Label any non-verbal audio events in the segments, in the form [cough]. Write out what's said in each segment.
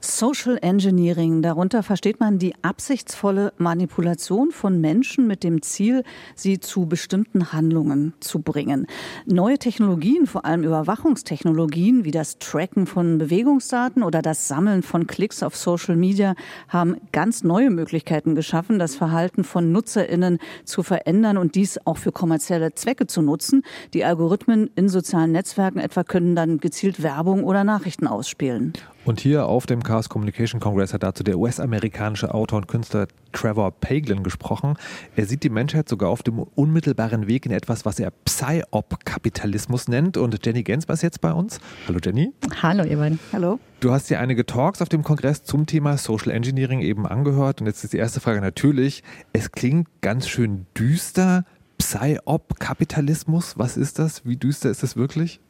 Social Engineering, darunter versteht man die absichtsvolle Manipulation von Menschen mit dem Ziel, sie zu bestimmten Handlungen zu bringen. Neue Technologien, vor allem Überwachungstechnologien wie das Tracken von Bewegungsdaten oder das Sammeln von Klicks auf Social Media, haben ganz neue Möglichkeiten geschaffen, das Verhalten von Nutzerinnen zu verändern und dies auch für kommerzielle Zwecke zu nutzen. Die Algorithmen in sozialen Netzwerken etwa können dann gezielt Werbung oder Nachrichten ausspielen. Und hier auf dem Chaos Communication Congress hat dazu der US-amerikanische Autor und Künstler Trevor Paglin gesprochen. Er sieht die Menschheit sogar auf dem unmittelbaren Weg in etwas, was er Psy-Op-Kapitalismus nennt. Und Jenny Gens war jetzt bei uns. Hallo Jenny. Hallo ihr beiden. Hallo. Du hast dir einige Talks auf dem Kongress zum Thema Social Engineering eben angehört. Und jetzt ist die erste Frage natürlich, es klingt ganz schön düster. Psy-Op-Kapitalismus, was ist das? Wie düster ist es wirklich?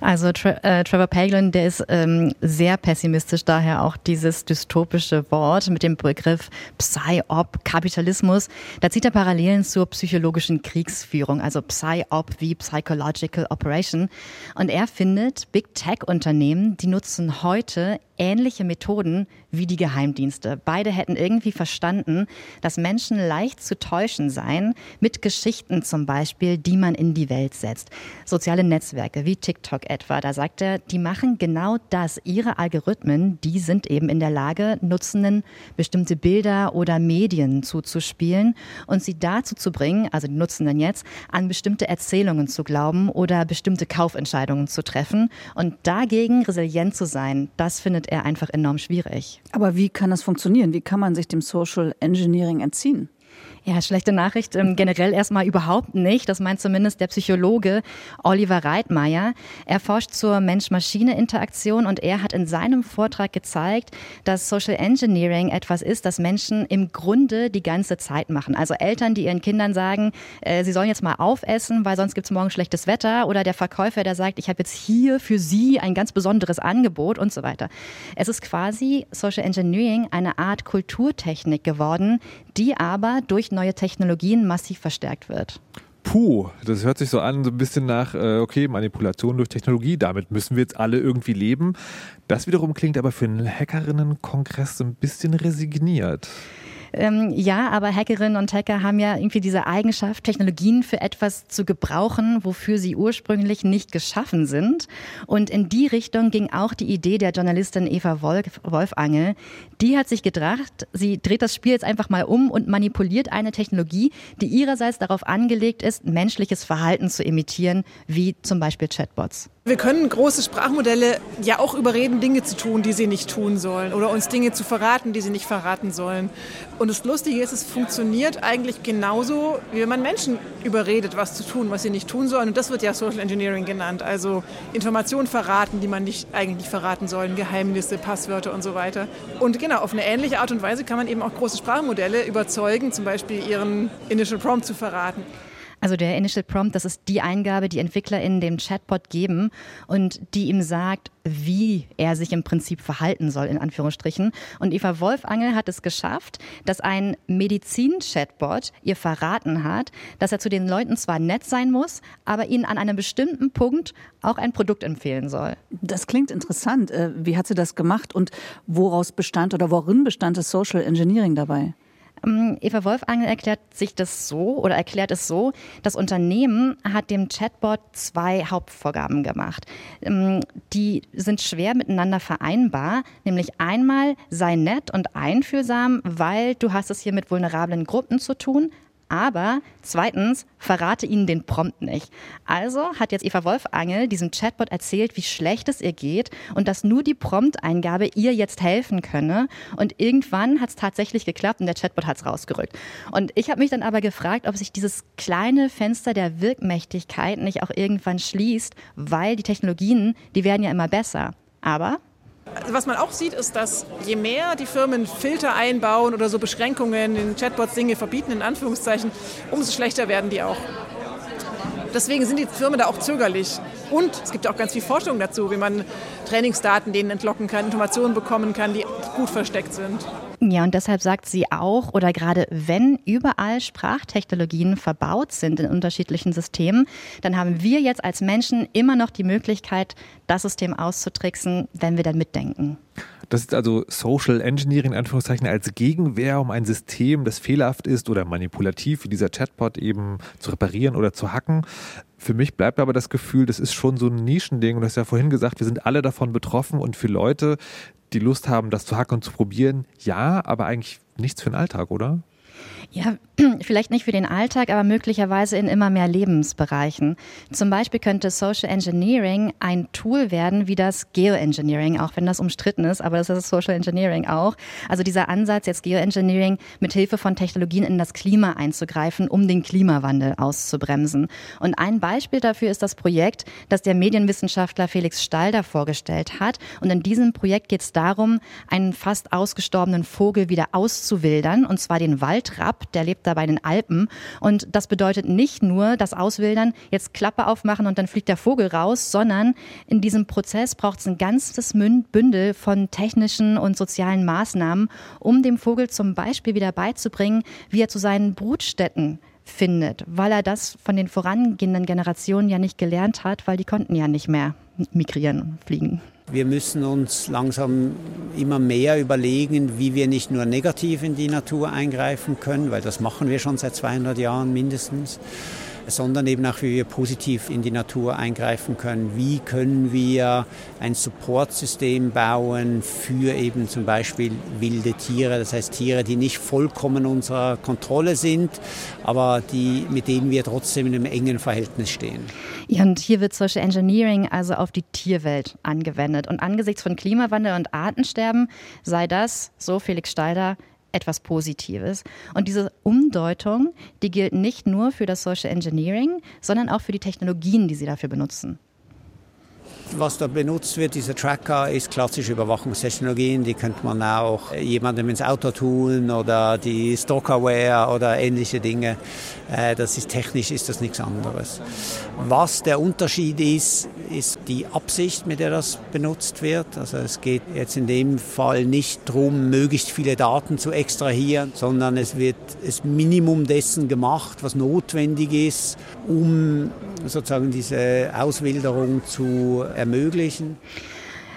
Also Tra äh, Trevor Paglin, der ist ähm, sehr pessimistisch, daher auch dieses dystopische Wort mit dem Begriff Psy-Op, Kapitalismus. Da zieht er Parallelen zur psychologischen Kriegsführung, also Psy-Op wie Psychological Operation. Und er findet, Big Tech-Unternehmen, die nutzen heute ähnliche Methoden wie die Geheimdienste. Beide hätten irgendwie verstanden, dass Menschen leicht zu täuschen seien, mit Geschichten zum Beispiel, die man in die Welt setzt. Soziale Netzwerke wie TikTok etwa, da sagt er, die machen genau das. Ihre Algorithmen, die sind eben in der Lage, Nutzenden bestimmte Bilder oder Medien zuzuspielen und sie dazu zu bringen, also die Nutzenden jetzt, an bestimmte Erzählungen zu glauben oder bestimmte Kaufentscheidungen zu treffen und dagegen resilient zu sein. Das findet er einfach enorm schwierig. Aber wie kann das funktionieren? Wie kann man sich dem Social Engineering entziehen? Ja, schlechte Nachricht ähm, generell erstmal überhaupt nicht. Das meint zumindest der Psychologe Oliver Reitmeier. Er forscht zur Mensch-Maschine-Interaktion und er hat in seinem Vortrag gezeigt, dass Social Engineering etwas ist, das Menschen im Grunde die ganze Zeit machen. Also Eltern, die ihren Kindern sagen, äh, sie sollen jetzt mal aufessen, weil sonst gibt's morgen schlechtes Wetter. Oder der Verkäufer, der sagt, ich habe jetzt hier für Sie ein ganz besonderes Angebot und so weiter. Es ist quasi Social Engineering eine Art Kulturtechnik geworden, die aber durch neue Technologien massiv verstärkt wird. Puh, das hört sich so an, so ein bisschen nach, äh, okay, Manipulation durch Technologie, damit müssen wir jetzt alle irgendwie leben. Das wiederum klingt aber für einen Hackerinnen-Kongress so ein bisschen resigniert. Ähm, ja, aber Hackerinnen und Hacker haben ja irgendwie diese Eigenschaft, Technologien für etwas zu gebrauchen, wofür sie ursprünglich nicht geschaffen sind. Und in die Richtung ging auch die Idee der Journalistin Eva Wolf, Wolfangel. Die hat sich gedacht, sie dreht das Spiel jetzt einfach mal um und manipuliert eine Technologie, die ihrerseits darauf angelegt ist, menschliches Verhalten zu imitieren, wie zum Beispiel Chatbots. Wir können große Sprachmodelle ja auch überreden, Dinge zu tun, die sie nicht tun sollen oder uns Dinge zu verraten, die sie nicht verraten sollen. Und das Lustige ist, es funktioniert eigentlich genauso, wie wenn man Menschen überredet, was zu tun, was sie nicht tun sollen. Und das wird ja Social Engineering genannt. Also Informationen verraten, die man nicht, eigentlich verraten soll, Geheimnisse, Passwörter und so weiter. Und genau, auf eine ähnliche Art und Weise kann man eben auch große Sprachmodelle überzeugen, zum Beispiel ihren Initial Prompt zu verraten. Also der Initial Prompt, das ist die Eingabe, die Entwickler in dem Chatbot geben und die ihm sagt, wie er sich im Prinzip verhalten soll, in Anführungsstrichen. Und Eva Wolfangel hat es geschafft, dass ein Medizin-Chatbot ihr verraten hat, dass er zu den Leuten zwar nett sein muss, aber ihnen an einem bestimmten Punkt auch ein Produkt empfehlen soll. Das klingt interessant. Äh, wie hat sie das gemacht und woraus bestand oder worin bestand das Social Engineering dabei? Ähm, Eva Wolfangel erklärt sich das so oder erklärt es so, das Unternehmen hat dem Chatbot zwei Hauptvorgaben gemacht. Ähm, die sind schwer miteinander vereinbar, nämlich einmal sei nett und einfühlsam, weil du hast es hier mit vulnerablen Gruppen zu tun, aber zweitens, verrate ihnen den Prompt nicht. Also hat jetzt Eva Wolfangel diesem Chatbot erzählt, wie schlecht es ihr geht und dass nur die Prompteingabe ihr jetzt helfen könne. Und irgendwann hat es tatsächlich geklappt und der Chatbot hat es rausgerückt. Und ich habe mich dann aber gefragt, ob sich dieses kleine Fenster der Wirkmächtigkeit nicht auch irgendwann schließt, weil die Technologien, die werden ja immer besser. Aber was man auch sieht, ist, dass je mehr die Firmen Filter einbauen oder so Beschränkungen in Chatbots Dinge verbieten, in Anführungszeichen, umso schlechter werden die auch. Deswegen sind die Firmen da auch zögerlich. Und es gibt auch ganz viel Forschung dazu, wie man Trainingsdaten denen entlocken kann, Informationen bekommen kann, die gut versteckt sind. Ja, und deshalb sagt sie auch, oder gerade wenn überall Sprachtechnologien verbaut sind in unterschiedlichen Systemen, dann haben wir jetzt als Menschen immer noch die Möglichkeit, das System auszutricksen, wenn wir dann mitdenken. Das ist also Social Engineering in Anführungszeichen als Gegenwehr, um ein System, das fehlerhaft ist oder manipulativ, wie dieser Chatbot eben zu reparieren oder zu hacken. Für mich bleibt aber das Gefühl, das ist schon so ein Nischending. Und du hast ja vorhin gesagt, wir sind alle davon betroffen und für Leute, die Lust haben, das zu hacken und zu probieren, ja, aber eigentlich nichts für den Alltag, oder? Ja, vielleicht nicht für den Alltag, aber möglicherweise in immer mehr Lebensbereichen. Zum Beispiel könnte Social Engineering ein Tool werden wie das Geoengineering, auch wenn das umstritten ist, aber das ist Social Engineering auch. Also dieser Ansatz, jetzt Geoengineering mit Hilfe von Technologien in das Klima einzugreifen, um den Klimawandel auszubremsen. Und ein Beispiel dafür ist das Projekt, das der Medienwissenschaftler Felix Stalder vorgestellt hat. Und in diesem Projekt geht es darum, einen fast ausgestorbenen Vogel wieder auszuwildern, und zwar den Waldrapp der lebt da bei den Alpen. Und das bedeutet nicht nur das Auswildern, jetzt Klappe aufmachen und dann fliegt der Vogel raus, sondern in diesem Prozess braucht es ein ganzes Bündel von technischen und sozialen Maßnahmen, um dem Vogel zum Beispiel wieder beizubringen, wie er zu seinen Brutstätten findet, weil er das von den vorangehenden Generationen ja nicht gelernt hat, weil die konnten ja nicht mehr migrieren und fliegen. Wir müssen uns langsam immer mehr überlegen, wie wir nicht nur negativ in die Natur eingreifen können, weil das machen wir schon seit 200 Jahren mindestens, sondern eben auch, wie wir positiv in die Natur eingreifen können. Wie können wir ein Supportsystem bauen für eben zum Beispiel wilde Tiere, das heißt Tiere, die nicht vollkommen unserer Kontrolle sind, aber die, mit denen wir trotzdem in einem engen Verhältnis stehen. Ja, und hier wird Social Engineering also auf die Tierwelt angewendet. Und angesichts von Klimawandel und Artensterben sei das, so Felix Steider, etwas Positives. Und diese Umdeutung, die gilt nicht nur für das Social Engineering, sondern auch für die Technologien, die sie dafür benutzen. Was da benutzt wird, dieser Tracker, ist klassische Überwachungstechnologien. Die könnte man auch jemandem ins Auto tun oder die Stalkerware oder ähnliche Dinge. Äh, das ist technisch ist das nichts anderes. Was der Unterschied ist, ist die Absicht, mit der das benutzt wird. Also es geht jetzt in dem Fall nicht darum, möglichst viele Daten zu extrahieren, sondern es wird das Minimum dessen gemacht, was notwendig ist, um sozusagen diese Auswilderung zu ermöglichen.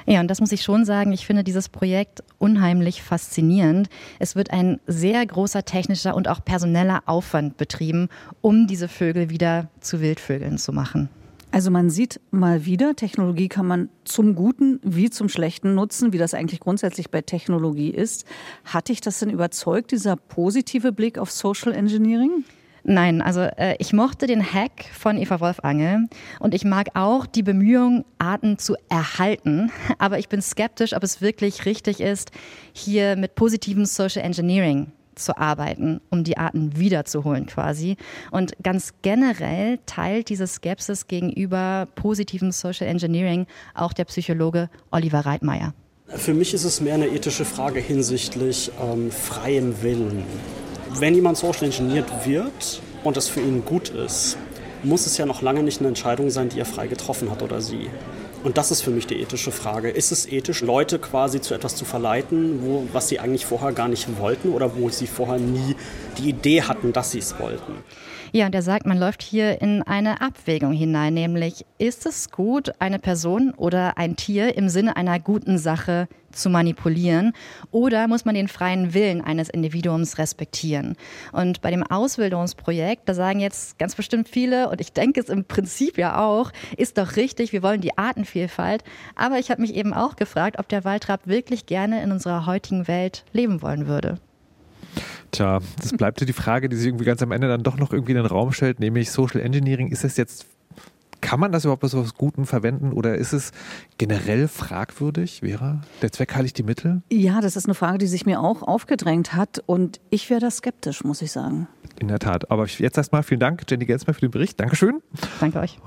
Ja, und das muss ich schon sagen. Ich finde dieses Projekt unheimlich faszinierend. Es wird ein sehr großer technischer und auch personeller Aufwand betrieben, um diese Vögel wieder zu Wildvögeln zu machen. Also man sieht mal wieder, Technologie kann man zum Guten wie zum Schlechten nutzen, wie das eigentlich grundsätzlich bei Technologie ist. Hat dich das denn überzeugt, dieser positive Blick auf Social Engineering? Nein, also äh, ich mochte den Hack von Eva Wolfangel und ich mag auch die Bemühungen, Arten zu erhalten. [laughs] Aber ich bin skeptisch, ob es wirklich richtig ist, hier mit positivem Social Engineering zu arbeiten, um die Arten wiederzuholen quasi. Und ganz generell teilt diese Skepsis gegenüber positivem Social Engineering auch der Psychologe Oliver Reitmeier. Für mich ist es mehr eine ethische Frage hinsichtlich ähm, freiem Willen wenn jemand social engineert wird und es für ihn gut ist, muss es ja noch lange nicht eine Entscheidung sein, die er frei getroffen hat oder sie. Und das ist für mich die ethische Frage. Ist es ethisch, Leute quasi zu etwas zu verleiten, wo, was sie eigentlich vorher gar nicht wollten oder wo sie vorher nie die Idee hatten, dass sie es wollten? Ja, und er sagt, man läuft hier in eine Abwägung hinein, nämlich ist es gut, eine Person oder ein Tier im Sinne einer guten Sache zu manipulieren oder muss man den freien Willen eines Individuums respektieren? Und bei dem Ausbildungsprojekt, da sagen jetzt ganz bestimmt viele, und ich denke es im Prinzip ja auch, ist doch richtig, wir wollen die Artenvielfalt. Aber ich habe mich eben auch gefragt, ob der Waldrapp wirklich gerne in unserer heutigen Welt leben wollen würde. Tja, das bleibt die Frage, die sich irgendwie ganz am Ende dann doch noch irgendwie in den Raum stellt, nämlich Social Engineering. Ist das jetzt, kann man das überhaupt so was Guten verwenden oder ist es generell fragwürdig, Vera? Der Zweck heiligt die Mittel? Ja, das ist eine Frage, die sich mir auch aufgedrängt hat und ich wäre da skeptisch, muss ich sagen. In der Tat. Aber jetzt erstmal vielen Dank, Jenny Gensmer, für den Bericht. Dankeschön. Danke euch.